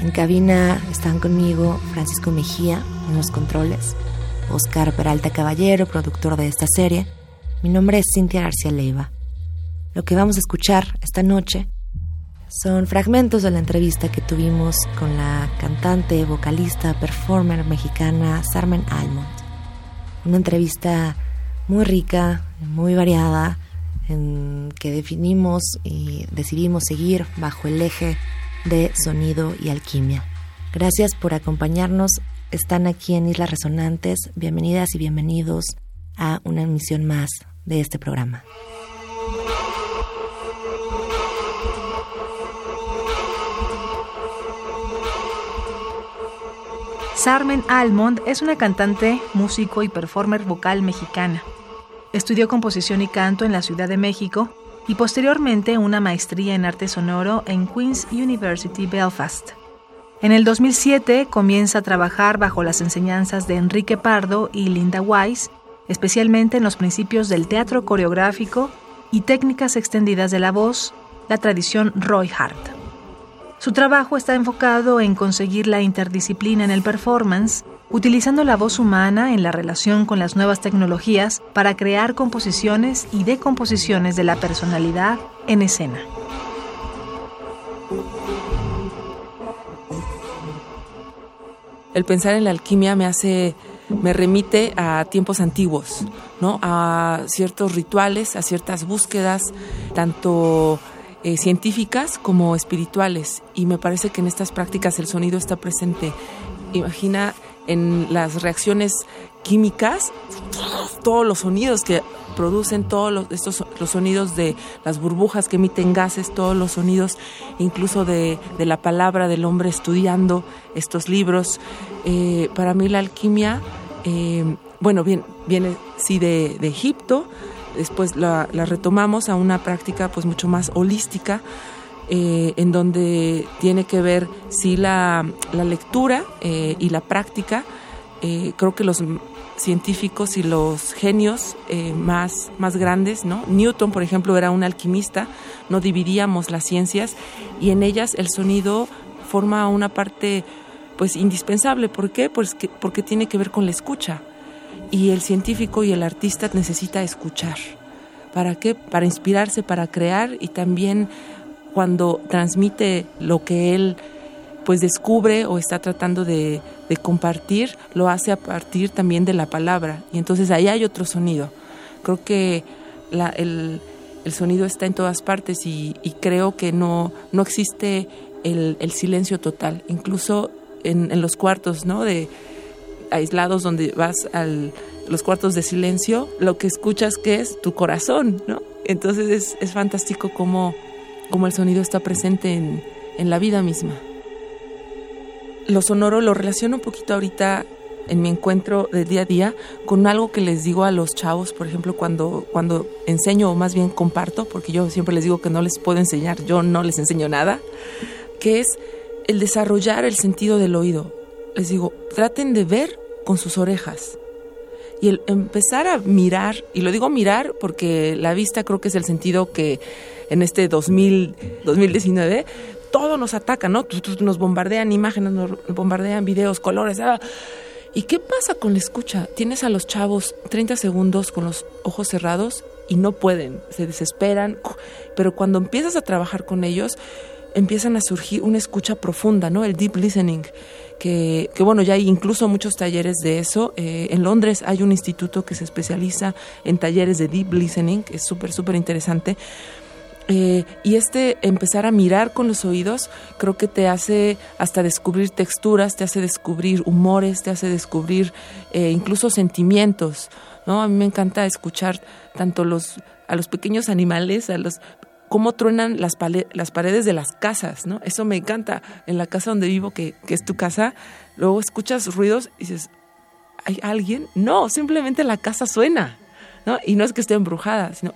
En cabina están conmigo Francisco Mejía en los controles, Oscar Peralta Caballero, productor de esta serie. Mi nombre es Cintia García Leiva. Lo que vamos a escuchar esta noche son fragmentos de la entrevista que tuvimos con la cantante, vocalista, performer mexicana Sarmen Almond. Una entrevista muy rica, muy variada, en que definimos y decidimos seguir bajo el eje de sonido y alquimia. Gracias por acompañarnos. Están aquí en Islas Resonantes. Bienvenidas y bienvenidos a una emisión más de este programa. Sarmen Almond es una cantante, músico y performer vocal mexicana. Estudió composición y canto en la Ciudad de México y posteriormente una maestría en arte sonoro en Queen's University Belfast. En el 2007 comienza a trabajar bajo las enseñanzas de Enrique Pardo y Linda Weiss, especialmente en los principios del teatro coreográfico y técnicas extendidas de la voz, la tradición Roy Hart. Su trabajo está enfocado en conseguir la interdisciplina en el performance, utilizando la voz humana en la relación con las nuevas tecnologías para crear composiciones y decomposiciones de la personalidad en escena. El pensar en la alquimia me hace me remite a tiempos antiguos, ¿no? A ciertos rituales, a ciertas búsquedas, tanto eh, científicas como espirituales. Y me parece que en estas prácticas el sonido está presente. Imagina en las reacciones químicas todos los sonidos que producen todos los, estos los sonidos de las burbujas que emiten gases, todos los sonidos incluso de, la palabra del hombre estudiando estos libros. Eh, para mí la alquimia, eh, bueno, bien, viene sí de, de Egipto, después la, retomamos a una práctica pues mucho más holística, eh, en donde tiene que ver sí la, lectura eh, y la práctica. Eh, creo que los científicos y los genios más, más grandes, ¿no? Newton, por ejemplo, era un alquimista, no dividíamos las ciencias y en ellas el sonido forma una parte pues indispensable. ¿Por qué? Pues que, porque tiene que ver con la escucha y el científico y el artista necesita escuchar. ¿Para qué? Para inspirarse, para crear y también cuando transmite lo que él pues descubre o está tratando de, compartir, lo hace a partir también de la palabra. Y entonces ahí hay otro sonido. Creo que el, sonido está en todas partes y, creo que no, no existe el, silencio total. Incluso en, los cuartos, ¿no? De, aislados donde vas a los cuartos de silencio, lo que escuchas que es tu corazón, ¿no? Entonces es, es fantástico cómo, cómo, el sonido está presente en, en la vida misma. Lo sonoro lo relaciono un poquito ahorita en mi encuentro de día a día con algo que les digo a los chavos, por ejemplo, cuando, cuando enseño o más bien comparto, porque yo siempre les digo que no les puedo enseñar, yo no les enseño nada, que es el desarrollar el sentido del oído. Les digo, traten de ver con sus orejas. Y el empezar a mirar, y lo digo mirar porque la vista creo que es el sentido que en este 2000, 2019 todo nos ataca, ¿no? Nos bombardean imágenes, nos bombardean videos, colores. Ah. ¿Y qué pasa con la escucha? Tienes a los chavos 30 segundos con los ojos cerrados y no pueden, se desesperan, pero cuando empiezas a trabajar con ellos, empiezan a surgir una escucha profunda, ¿no? El deep listening que, bueno, ya hay incluso muchos talleres de eso. Eh, en Londres hay un instituto que se especializa en talleres de deep listening, que es súper, súper interesante. Eh, y este empezar a mirar con los oídos creo que te hace hasta descubrir texturas, te hace descubrir humores, te hace descubrir eh, incluso sentimientos. ¿no? A mí me encanta escuchar tanto los, a los pequeños animales, a los cómo truenan las, las paredes de las casas, ¿no? Eso me encanta. En la casa donde vivo, que, es tu casa, luego escuchas ruidos y dices, ¿hay alguien? No, simplemente la casa suena, ¿no? Y no es que esté embrujada, sino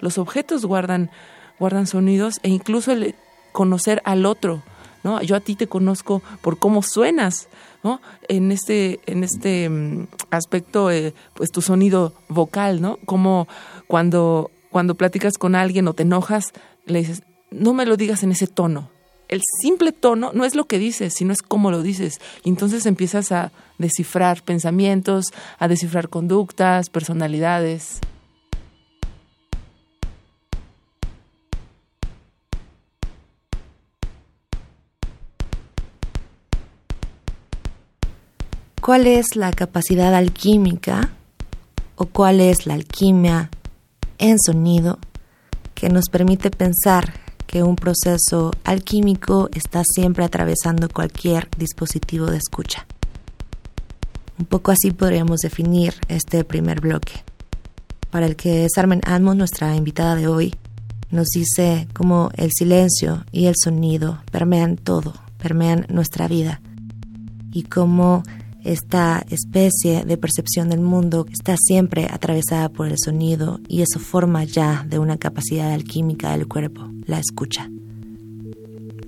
los objetos guardan, guardan sonidos e incluso el conocer al otro, ¿no? Yo a ti te conozco por cómo suenas, ¿no? En este, en este mm, aspecto, eh, pues tu sonido vocal, ¿no? Como cuando, cuando platicas con alguien o te enojas, le dices, no me lo digas en ese tono. El simple tono no es lo que dices, sino es cómo lo dices. Y entonces empiezas a descifrar pensamientos, a descifrar conductas, personalidades. ¿Cuál es la capacidad alquímica o cuál es la alquimia en sonido que nos permite pensar que un proceso alquímico está siempre atravesando cualquier dispositivo de escucha? Un poco así podríamos definir este primer bloque, para el que Sarmen Almond, nuestra invitada de hoy, nos dice cómo el silencio y el sonido permean todo, permean nuestra vida, y cómo esta especie de percepción del mundo está siempre atravesada por el sonido y eso forma ya de una capacidad alquímica del cuerpo, la escucha.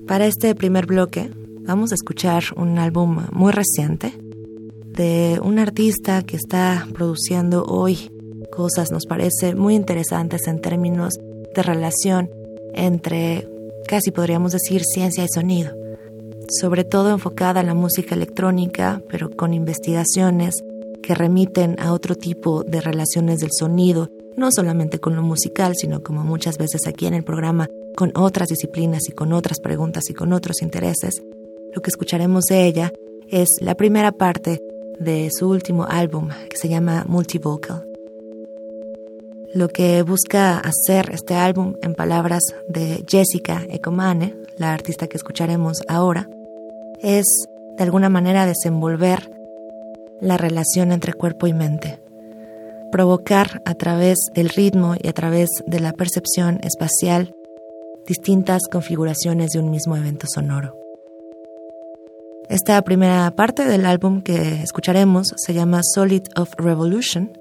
Para este primer bloque vamos a escuchar un álbum muy reciente de un artista que está produciendo hoy cosas, nos parece, muy interesantes en términos de relación entre, casi podríamos decir, ciencia y sonido sobre todo enfocada en la música electrónica, pero con investigaciones que remiten a otro tipo de relaciones del sonido, no solamente con lo musical, sino como muchas veces aquí en el programa, con otras disciplinas y con otras preguntas y con otros intereses. Lo que escucharemos de ella es la primera parte de su último álbum, que se llama Multivocal. Lo que busca hacer este álbum, en palabras de Jessica Ecomane, la artista que escucharemos ahora, es de alguna manera desenvolver la relación entre cuerpo y mente, provocar a través del ritmo y a través de la percepción espacial distintas configuraciones de un mismo evento sonoro. Esta primera parte del álbum que escucharemos se llama Solid of Revolution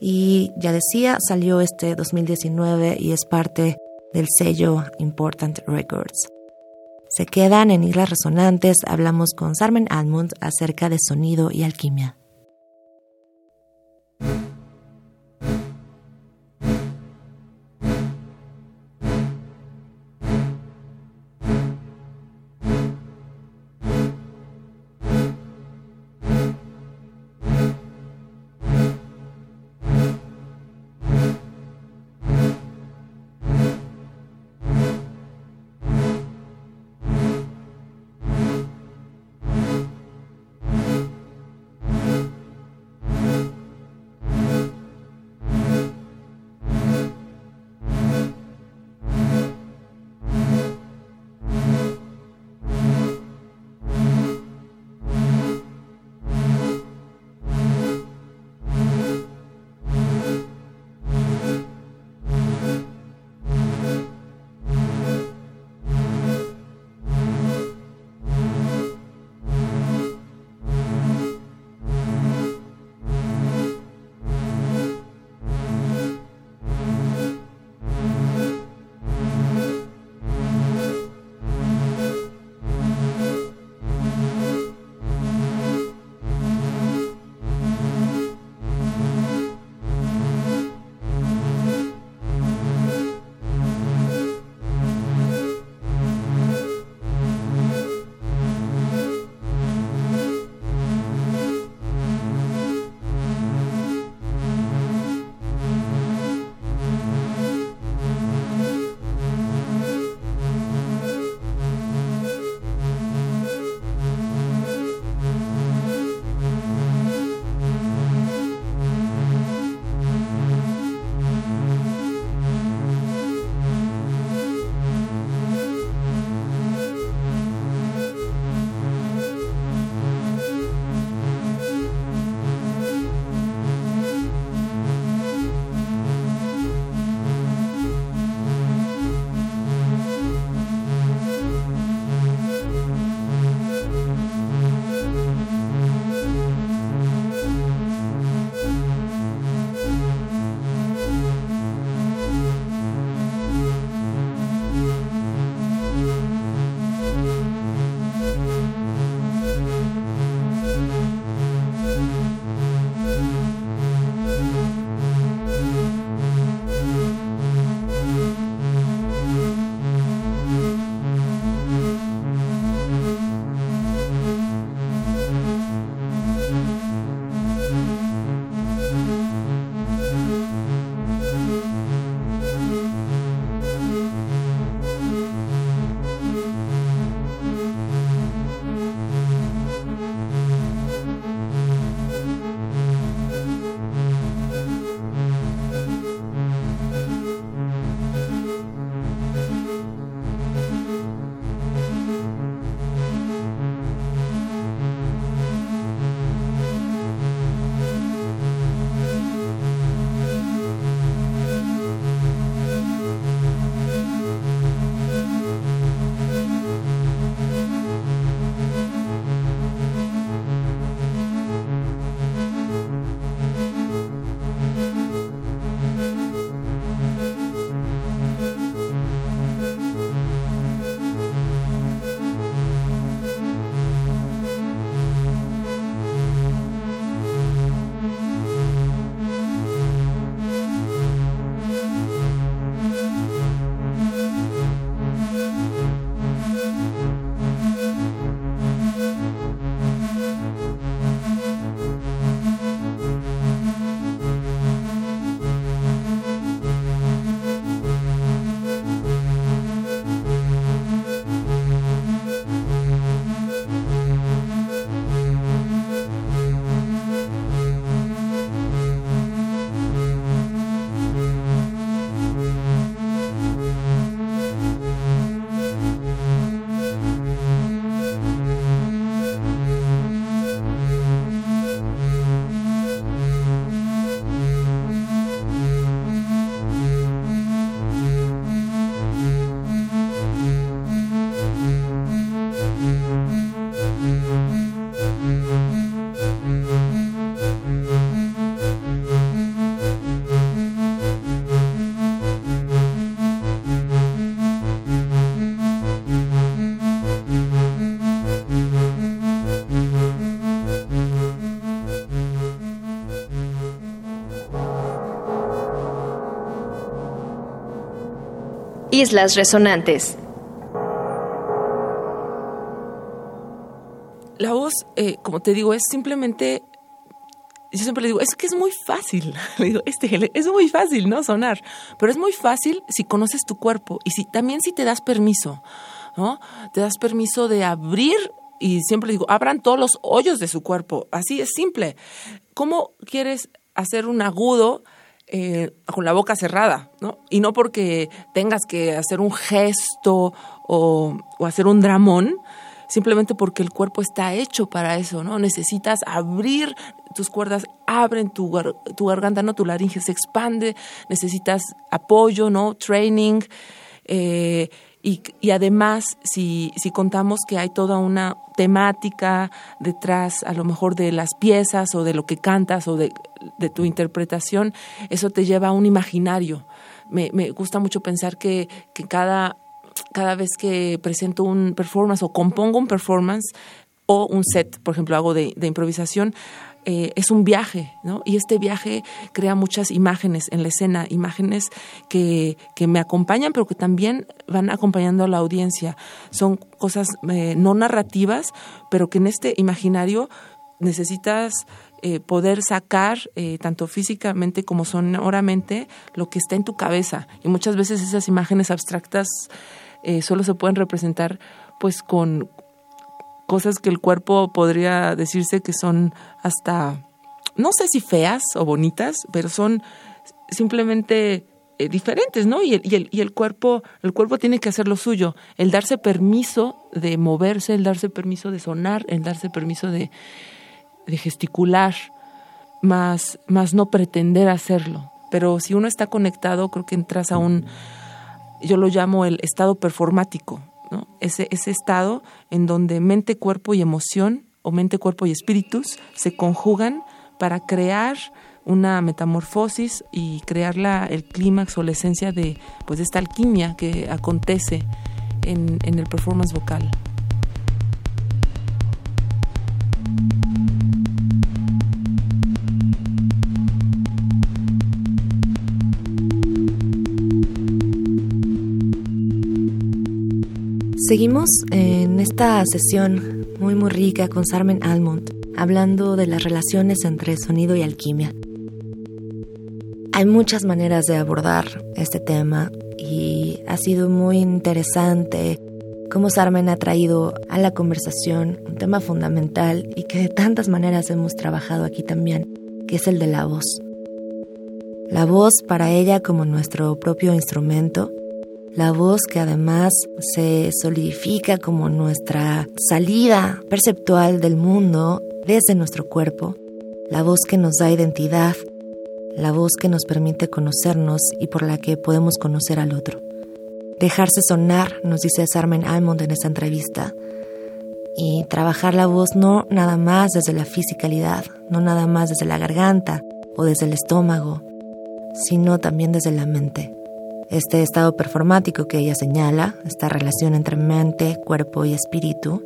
y ya decía, salió este 2019 y es parte del sello Important Records. Se quedan en Islas Resonantes, hablamos con Sarmen Almond acerca de sonido y alquimia. Islas Resonantes. La voz, eh, como te digo, es simplemente yo siempre le digo, es que es muy fácil. Le digo, este, es muy fácil, ¿no? Sonar. Pero es muy fácil si conoces tu cuerpo y si también si te das permiso, ¿no? Te das permiso de abrir y siempre digo, abran todos los hoyos de su cuerpo. Así es simple. ¿Cómo quieres hacer un agudo? Eh, con la boca cerrada, ¿no? Y no porque tengas que hacer un gesto o, hacer un dramón, simplemente porque el cuerpo está hecho para eso, ¿no? Necesitas abrir tus cuerdas, abren tu, garganta, ¿no? Tu laringe se expande, necesitas apoyo, ¿no? Training. Eh, y, y, además, si, si contamos que hay toda una temática detrás, a lo mejor de las piezas o de lo que cantas o de de tu interpretación, eso te lleva a un imaginario. Me, me gusta mucho pensar que, que cada, cada vez que presento un performance o compongo un performance o un set, por ejemplo, hago de, de improvisación, eh, es un viaje, ¿no? Y este viaje crea muchas imágenes en la escena, imágenes que, que me acompañan, pero que también van acompañando a la audiencia. Son cosas eh, no narrativas, pero que en este imaginario necesitas eh, poder sacar tanto físicamente como sonoramente lo que está en tu cabeza. Y muchas veces esas imágenes abstractas solo se pueden representar pues con cosas que el cuerpo podría decirse que son hasta, no sé si feas o bonitas, pero son simplemente diferentes, ¿no? Y el, y, el, y el cuerpo, el cuerpo tiene que hacer lo suyo, el darse permiso de moverse, el darse permiso de sonar, el darse permiso de, de gesticular, más, más no pretender hacerlo. Pero si uno está conectado, creo que entras a un, yo lo llamo el estado performático, ese, estado en donde mente, cuerpo y emoción, o mente, cuerpo y espíritus, se conjugan para crear una metamorfosis y crear la, el clímax o la esencia de, pues, esta alquimia que acontece en, en el performance vocal. Seguimos en esta sesión muy muy rica con Sarmen Almond, hablando de las relaciones entre sonido y alquimia. Hay muchas maneras de abordar este tema y ha sido muy interesante cómo Sarmen ha traído a la conversación un tema fundamental y que de tantas maneras hemos trabajado aquí también, que es el de la voz. La voz para ella como nuestro propio instrumento la voz que además se solidifica como nuestra salida perceptual del mundo desde nuestro cuerpo, la voz que nos da identidad, la voz que nos permite conocernos y por la que podemos conocer al otro. Dejarse sonar, nos dice Sarmen Almond en esta entrevista, y trabajar la voz no nada más desde la fisicalidad, no nada más desde la garganta o desde el estómago, sino también desde la mente este estado performático que ella señala, esta relación entre mente, cuerpo y espíritu,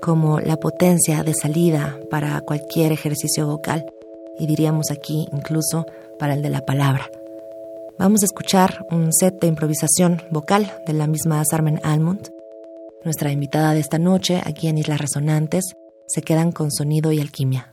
como la potencia de salida para cualquier ejercicio vocal, y diríamos aquí incluso para el de la palabra. Vamos a escuchar un set de improvisación vocal de la misma Sarmen Almond. Nuestra invitada de esta noche, aquí en Islas Resonantes, se quedan con sonido y alquimia.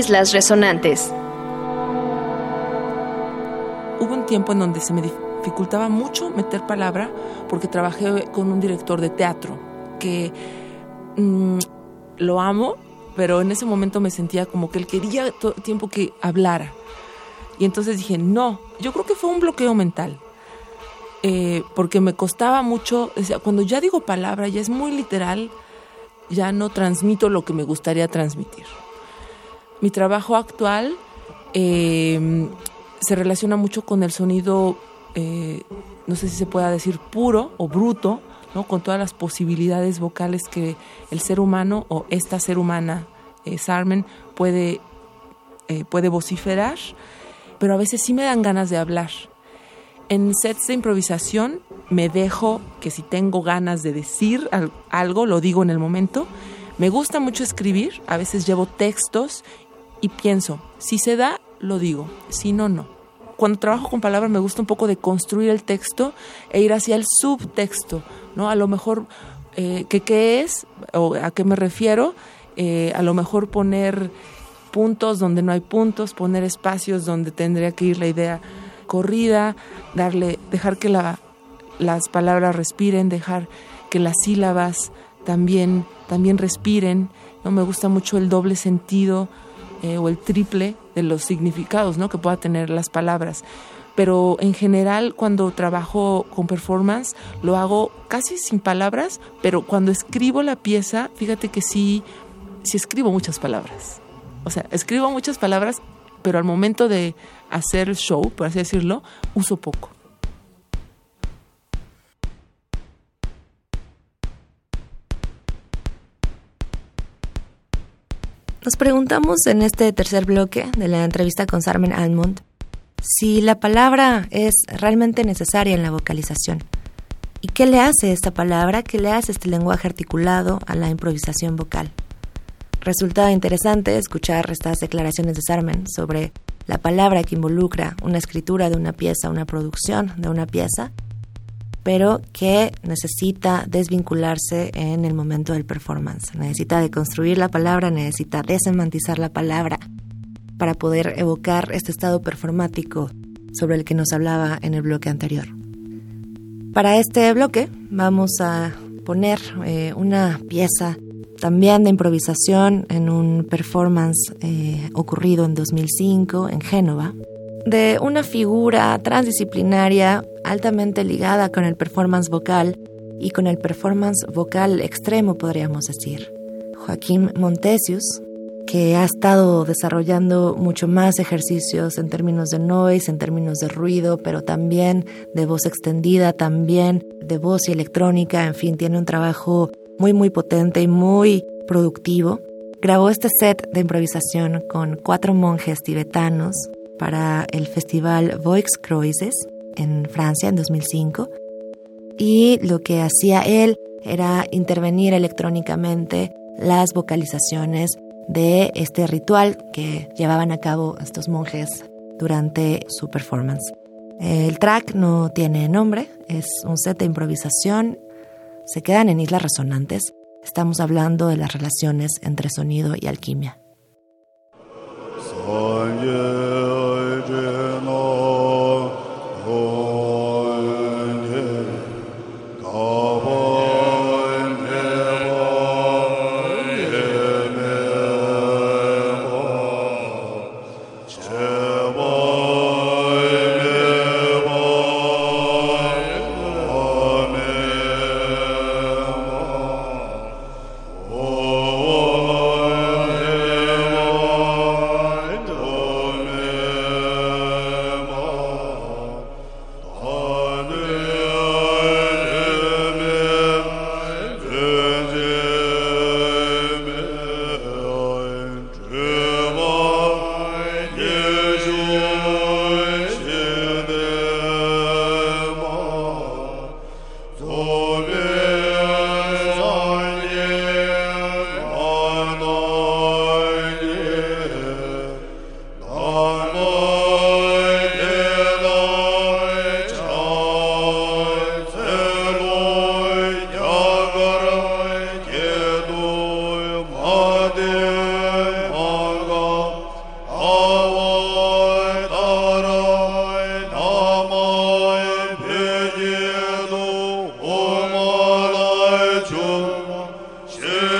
Islas Resonantes. Hubo un tiempo en donde se me dificultaba mucho meter palabra porque trabajé con un director de teatro que mm, lo amo, pero en ese momento me sentía como que él quería todo el tiempo que hablara. Y entonces dije, no, yo creo que fue un bloqueo mental. Eh, porque me costaba mucho, cuando ya digo palabra, ya es muy literal, ya no transmito lo que me gustaría transmitir. Mi trabajo actual eh, se relaciona mucho con el sonido, eh, no sé si se pueda decir puro o bruto, ¿no? con todas las posibilidades vocales que el ser humano o esta ser humana, eh, Sarmen, puede, eh, puede vociferar, pero a veces sí me dan ganas de hablar. En sets de improvisación me dejo que si tengo ganas de decir algo, lo digo en el momento. Me gusta mucho escribir, a veces llevo textos y pienso, si se da, lo digo, si no, no. Cuando trabajo con palabras me gusta un poco de construir el texto e ir hacia el subtexto, ¿no? A lo mejor, eh, ¿qué es? ¿O a qué me refiero? Eh, a lo mejor poner puntos donde no hay puntos, poner espacios donde tendría que ir la idea corrida, darle, dejar que la, las palabras respiren, dejar que las sílabas también, también respiren. ¿no? Me gusta mucho el doble sentido eh, o el triple de los significados ¿no? que pueda tener las palabras. Pero en general cuando trabajo con performance lo hago casi sin palabras, pero cuando escribo la pieza, fíjate que sí, sí escribo muchas palabras. O sea, escribo muchas palabras, pero al momento de hacer el show, por así decirlo, uso poco. Nos preguntamos en este tercer bloque de la entrevista con Sarmen Almond si la palabra es realmente necesaria en la vocalización. ¿Y qué le hace esta palabra, qué le hace este lenguaje articulado a la improvisación vocal? Resulta interesante escuchar estas declaraciones de Sarmen sobre la palabra que involucra una escritura de una pieza, una producción de una pieza, pero que necesita desvincularse en el momento del performance. Necesita deconstruir la palabra, necesita desemantizar la palabra para poder evocar este estado performático sobre el que nos hablaba en el bloque anterior. Para este bloque vamos a poner eh, una pieza también de improvisación en un performance eh, ocurrido en 2005 en Génova, de una figura transdisciplinaria altamente ligada con el performance vocal y con el performance vocal extremo, podríamos decir. Joaquín Montesius, que ha estado desarrollando mucho más ejercicios en términos de noise, en términos de ruido, pero también de voz extendida, también de voz y electrónica, en fin, tiene un trabajo muy muy potente y muy productivo. Grabó este set de improvisación con cuatro monjes tibetanos para el festival Voix Croises en Francia en 2005 y lo que hacía él era intervenir electrónicamente las vocalizaciones de este ritual que llevaban a cabo estos monjes durante su performance. El track no tiene nombre, es un set de improvisación, se quedan en islas resonantes, estamos hablando de las relaciones entre sonido y alquimia. Islas Shalom,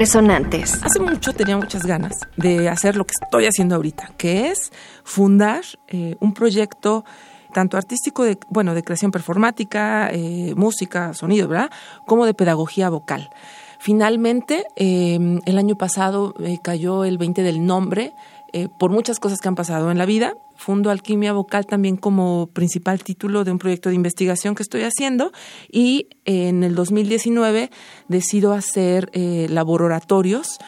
Resonantes. Hace mucho tenía muchas ganas de hacer lo que estoy haciendo ahorita, que es fundar eh, un proyecto tanto artístico de, bueno, de creación performática, eh, música, sonido, ¿verdad? Como de pedagogía vocal. Finalmente, em, el año pasado eh, cayó el 20 del nombre eh, por muchas cosas que han pasado en la vida. Fundo Alquimia Vocal también como principal título de un proyecto de investigación que estoy haciendo y en el 2019 decido hacer laboratorios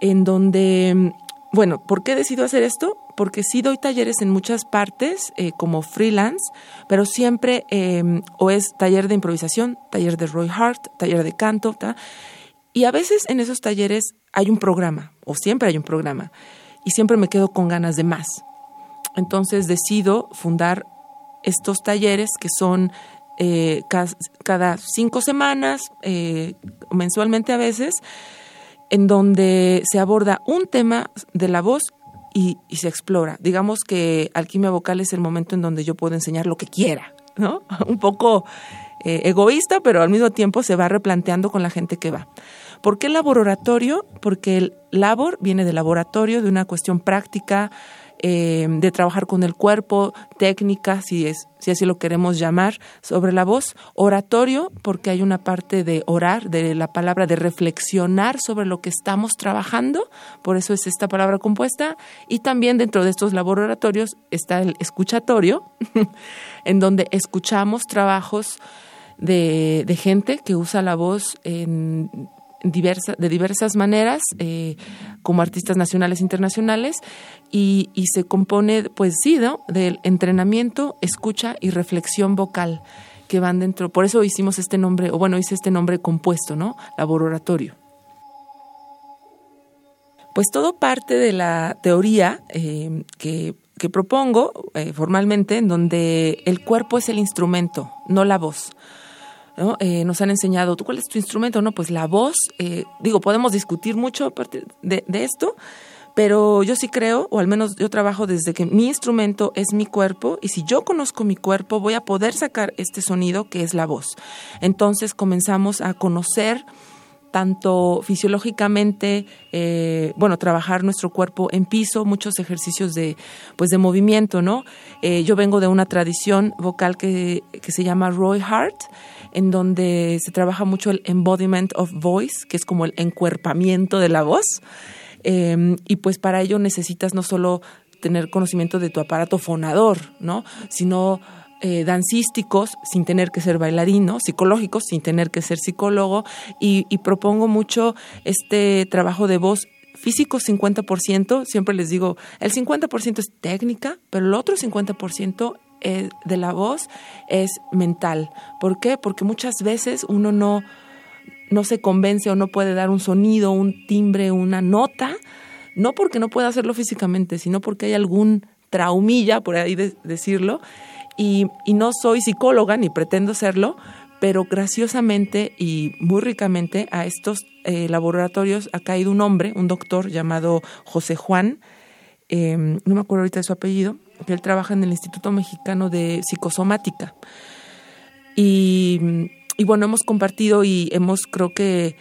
en donde, bueno, ¿por qué decido hacer esto? porque sí doy talleres en muchas partes eh, como freelance, pero siempre em, o es taller de improvisación, taller de Roy Hart, taller de canto, y a veces en esos talleres hay un programa, o siempre hay un programa, y siempre me quedo con ganas de más. Entonces decido fundar estos talleres que son eh, cada, cinco semanas, eh, mensualmente a veces, en donde se aborda un tema de la voz y, se explora. Digamos que alquimia vocal es el momento en donde yo puedo enseñar lo que quiera, ¿no? Un poco eh, egoísta, pero al mismo tiempo se va replanteando con la gente que va. ¿Por qué laboratorio? Porque el labor viene de laboratorio, de una cuestión práctica, eh, de trabajar con el cuerpo, técnica, si, es, si así lo queremos llamar, sobre la voz, oratorio, porque hay una parte de orar, de la palabra, de reflexionar sobre lo que estamos trabajando, por eso es esta palabra compuesta, y también dentro de estos laboratorios está el escuchatorio, en donde escuchamos trabajos de, de gente que usa la voz en de diversas maneras, eh, como artistas nacionales e internacionales, y, se compone, pues sí, del entrenamiento, escucha y reflexión vocal que van dentro. Por eso hicimos este nombre, o bueno, hice este nombre compuesto, ¿no? Laboratorio. Pues todo parte de la teoría eh, que, propongo eh, formalmente, en donde el cuerpo es el instrumento, no la voz. Eh, nos han enseñado, ¿tú cuál es tu instrumento? No, pues la voz, eh, digo, podemos discutir mucho a de, esto, pero yo sí creo, o al menos yo trabajo desde que mi instrumento es mi cuerpo y si yo conozco mi cuerpo voy a poder sacar este sonido que es la voz. Entonces comenzamos a conocer tanto fisiológicamente, eh, bueno, trabajar nuestro cuerpo en piso, muchos ejercicios de, pues, de movimiento, ¿no? yo vengo de una tradición vocal que, que se llama Roy Hart, en donde se trabaja mucho el embodiment of voice, que es como el encuerpamiento de la voz. Em, y pues para ello necesitas no solo tener conocimiento de tu aparato fonador, ¿no? Sino eh, dancísticos sin tener que ser bailarino, psicológicos sin tener que ser psicólogo y, y propongo mucho este trabajo de voz físico 50%, siempre les digo, el 50% es técnica, pero el otro 50% eh, de la voz es mental. ¿Por qué? Porque muchas veces uno no, no se convence o no puede dar un sonido, un timbre, una nota, no porque no pueda hacerlo físicamente, sino porque hay algún traumilla, por ahí decirlo, y, no soy psicóloga ni pretendo serlo, pero graciosamente y muy ricamente a estos eh, laboratorios ha caído un hombre, un doctor llamado José Juan, em, no me acuerdo ahorita de su apellido, que él trabaja en el Instituto Mexicano de Psicosomática. Y, bueno, hemos compartido y hemos, creo que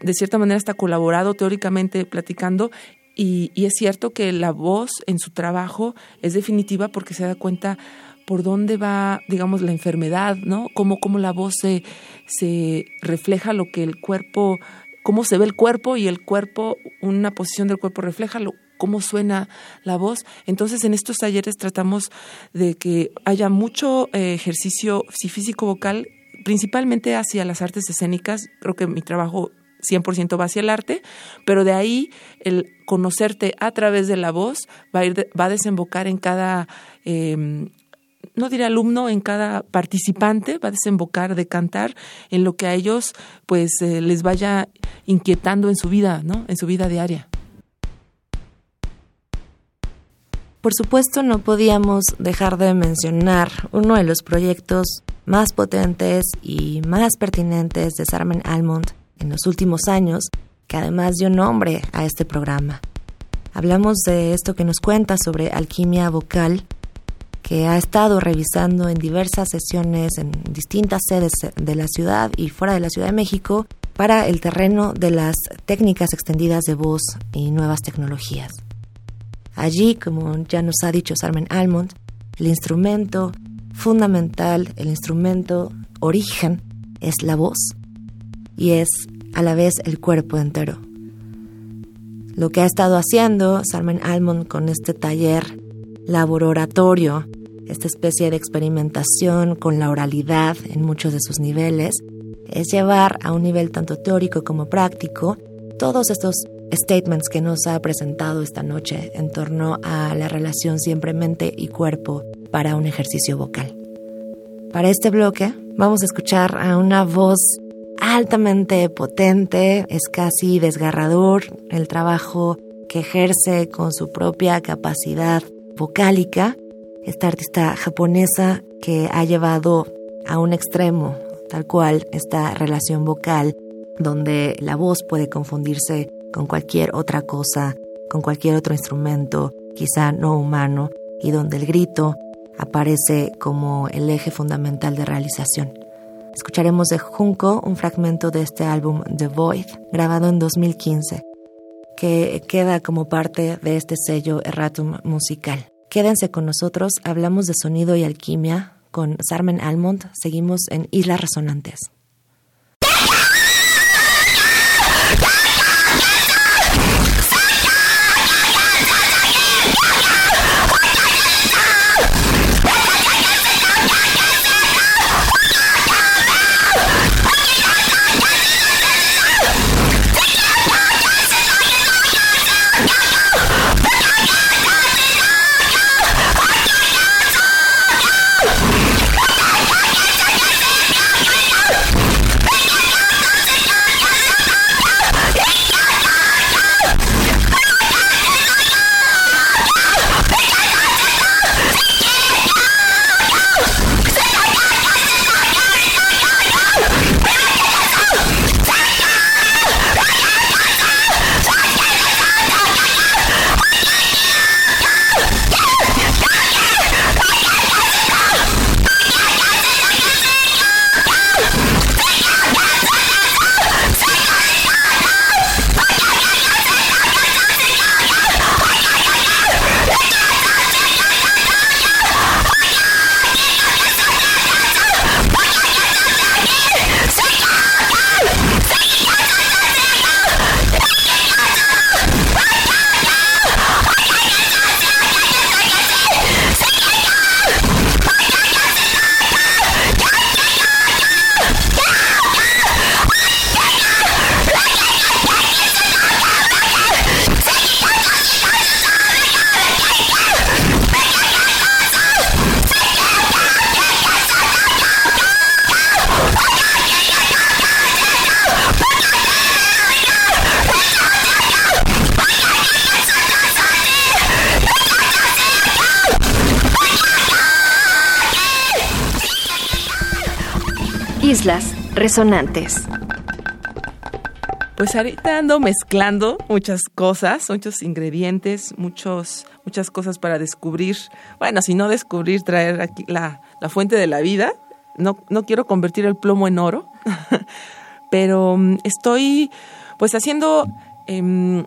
de cierta manera hasta colaborado teóricamente platicando y, es cierto que la voz en su trabajo es definitiva porque se da cuenta por dónde va, digamos, la enfermedad, ¿no? Cómo, cómo la voz se, se refleja lo que el cuerpo, cómo se ve el cuerpo y el cuerpo, una posición del cuerpo refleja lo, cómo suena la voz. Entonces, en estos talleres tratamos de que haya mucho eh, ejercicio físico-vocal, principalmente hacia las artes escénicas. Creo que mi trabajo 100% va hacia el arte, pero de ahí el conocerte a través de la voz va a, ir va a desembocar en cada... Em, no diré alumno, en cada participante va a desembocar de cantar en lo que a ellos pues eh, les vaya inquietando en su vida, ¿no? En su vida diaria. Por supuesto, no podíamos dejar de mencionar uno de los proyectos más potentes y más pertinentes de Sarmen Almond en los últimos años, que además dio nombre a este programa. Hablamos de esto que nos cuenta sobre alquimia vocal, que ha estado revisando en diversas sesiones en distintas sedes de la ciudad y fuera de la Ciudad de México para el terreno de las técnicas extendidas de voz y nuevas tecnologías. Allí, como ya nos ha dicho Sarmen Almond, el instrumento fundamental, el instrumento origen, es la voz y es a la vez el cuerpo entero. Lo que ha estado haciendo Sarmen Almond con este taller laboratorio, esta especie de experimentación con la oralidad en muchos de sus niveles, es llevar a un nivel tanto teórico como práctico todos estos statements que nos ha presentado esta noche en torno a la relación siempre mente y cuerpo para un ejercicio vocal. Para este bloque vamos a escuchar a una voz altamente potente, es casi desgarrador el trabajo que ejerce con su propia capacidad vocálica, esta artista japonesa que ha llevado a un extremo tal cual esta relación vocal donde la voz puede confundirse con cualquier otra cosa, con cualquier otro instrumento, quizá no humano, y donde el grito aparece como el eje fundamental de realización. Escucharemos de Junco un fragmento de este álbum The Void, grabado en 2015, que queda como parte de este sello Erratum musical. Quédense con nosotros, hablamos de sonido y alquimia con Sarmen Almond, seguimos en Islas Resonantes. Islas Resonantes. Pues ahorita ando mezclando muchas cosas, muchos ingredientes, muchos, muchas cosas para descubrir. Bueno, si no descubrir, traer aquí la, fuente de la vida. No, no quiero convertir el plomo en oro, pero mm, estoy pues haciendo, em,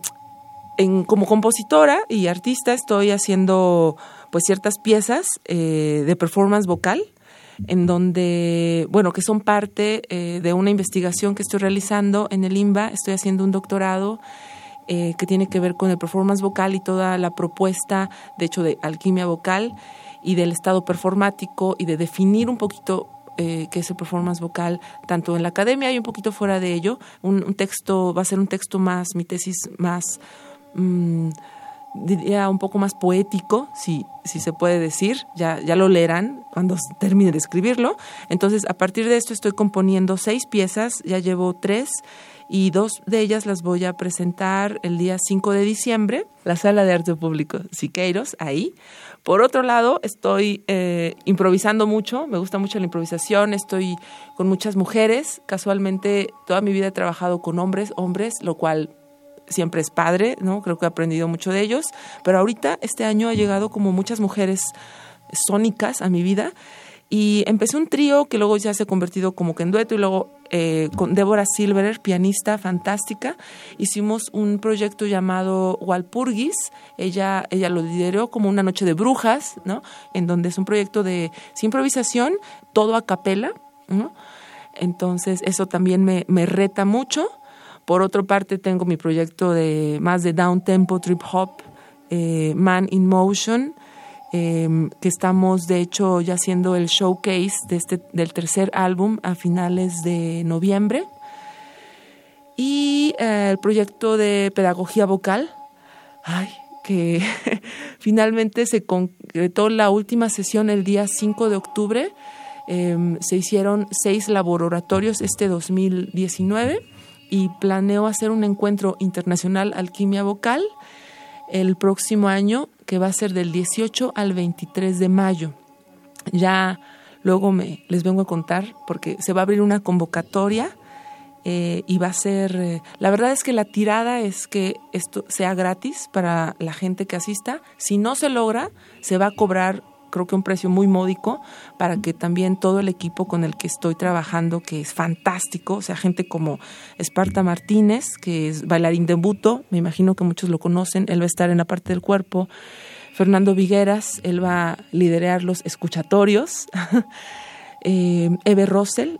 en, como compositora y artista, estoy haciendo pues ciertas piezas eh, de performance vocal en donde, bueno, que son parte eh, de una investigación que estoy realizando en el IMBA. Estoy haciendo un doctorado eh, que tiene que ver con el performance vocal y toda la propuesta, de hecho, de alquimia vocal y del estado performático y de definir un poquito eh, qué es el performance vocal, tanto en la academia y un poquito fuera de ello. Un, texto, va a ser un texto más, mi tesis más... Mm, diría un poco más poético, si, si se puede decir, ya, ya lo leerán cuando termine de escribirlo. Entonces, a partir de esto estoy componiendo seis piezas, ya llevo tres y dos de ellas las voy a presentar el día 5 de diciembre, la Sala de Arte Público Siqueiros, ahí. Por otro lado, estoy eh, improvisando mucho, me gusta mucho la improvisación, estoy con muchas mujeres, casualmente toda mi vida he trabajado con hombres, hombres, lo cual siempre es padre, ¿no? Creo que he aprendido mucho de ellos, pero ahorita este año ha llegado como muchas mujeres sónicas a mi vida y empecé un trío que luego ya se ha convertido como que en dueto y luego eh, con Débora Silverer, pianista fantástica, hicimos un proyecto llamado Walpurgis. Ella, ella lo lideró como una noche de brujas, ¿no? En donde es un proyecto de improvisación, todo a capela, ¿no? Entonces eso también me, me reta mucho. Por otra parte tengo mi proyecto de más de down tempo, trip hop, eh, Man in Motion, Em, que estamos de hecho ya haciendo el showcase de este, del tercer álbum a finales de noviembre. Y eh, el proyecto de pedagogía vocal, ay, que finalmente se concretó la última sesión el día 5 de octubre. Em, se hicieron seis laboratorios este 2019 y planeo hacer un encuentro internacional alquimia vocal el próximo año que va a ser del 18 al 23 de mayo. Ya luego me les vengo a contar porque se va a abrir una convocatoria eh, y va a ser, eh, la verdad es que la tirada es que esto sea gratis para la gente que asista. Si no se logra, se va a cobrar creo que un precio muy módico para que también todo el equipo con el que estoy trabajando, que es fantástico, o sea, gente como Esparta Martínez, que es bailarín de buto, me imagino que muchos lo conocen, él va a estar en la parte del cuerpo, Fernando Vigueras, él va a liderar los escuchatorios, eh, Eve Rossell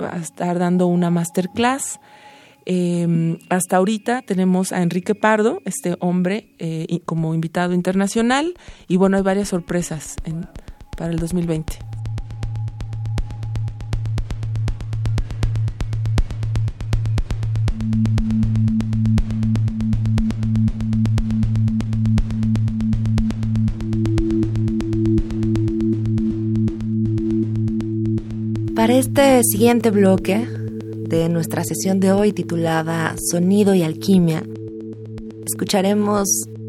va a estar dando una masterclass, eh, hasta ahorita tenemos a Enrique Pardo, este hombre, eh, como invitado internacional, y bueno, hay varias sorpresas para el 2020. Para este siguiente bloque nuestra sesión de hoy titulada Sonido y Alquimia, escucharemos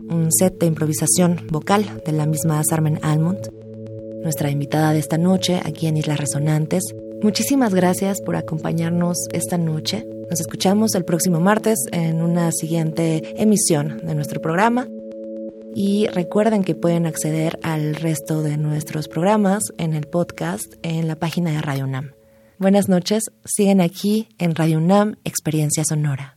un set de improvisación vocal de la misma Sarmen Almond, nuestra invitada de esta noche aquí en Islas Resonantes. Muchísimas gracias por acompañarnos esta noche. Nos escuchamos el próximo martes en una siguiente emisión de nuestro programa. Y recuerden que pueden acceder al resto de nuestros programas en el podcast en la página de Radio Nam. Buenas noches, siguen aquí en Radio UNAM Experiencia Sonora.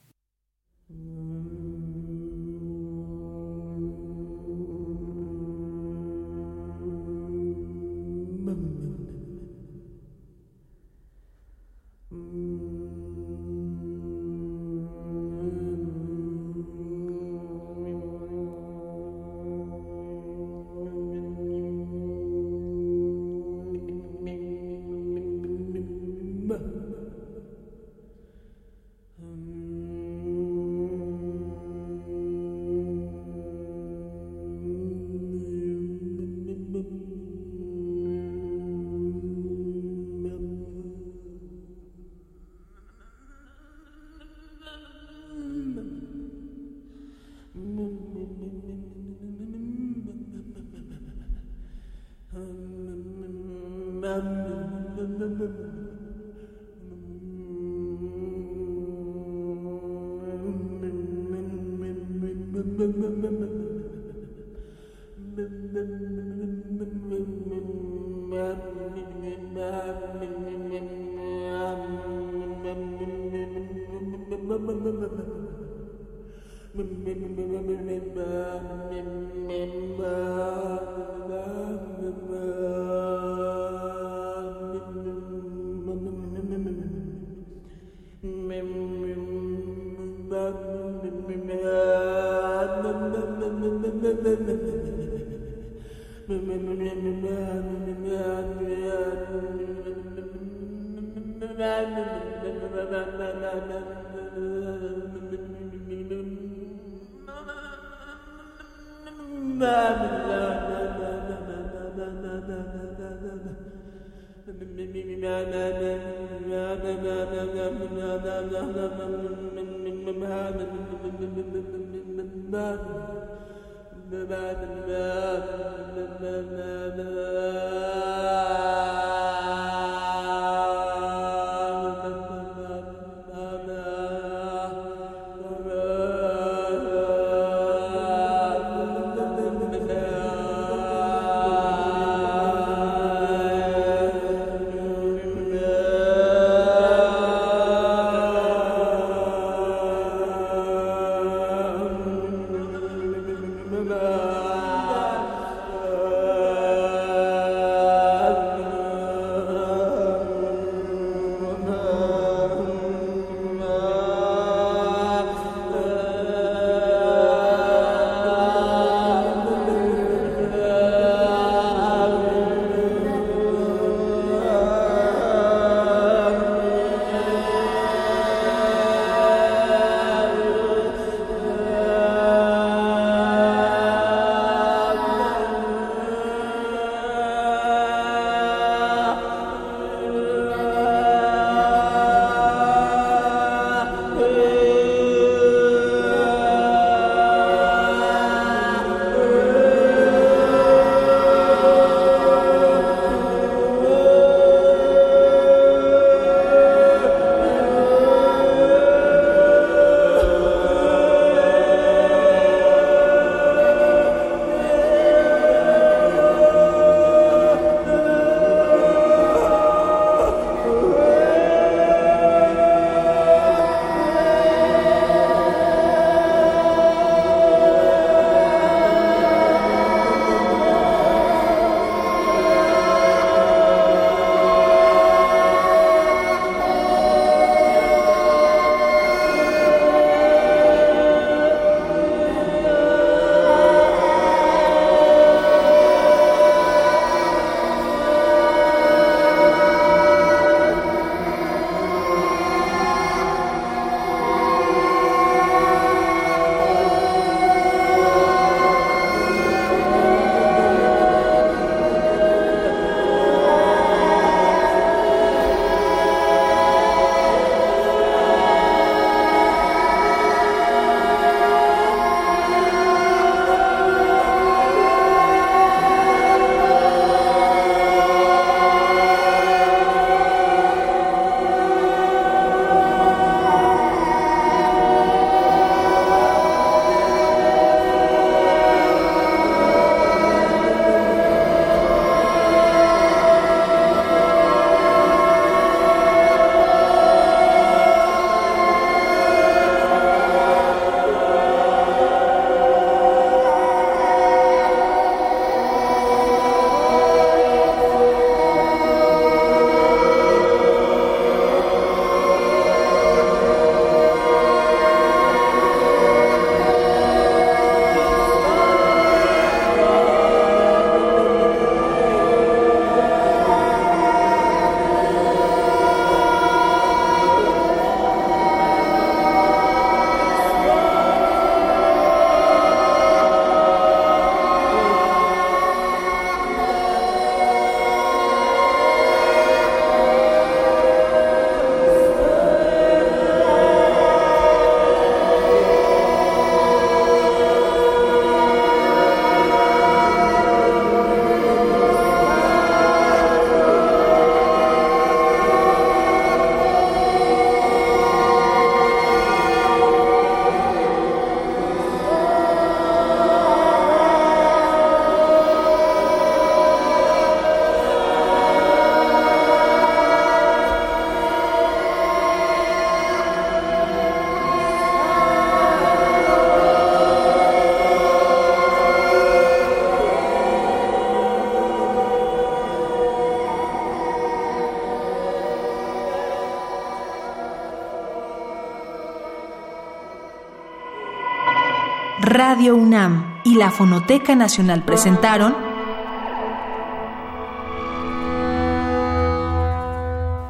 UNAM y la Fonoteca Nacional presentaron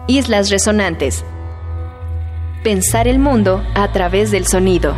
Islas Resonantes. Pensar el mundo a través del sonido.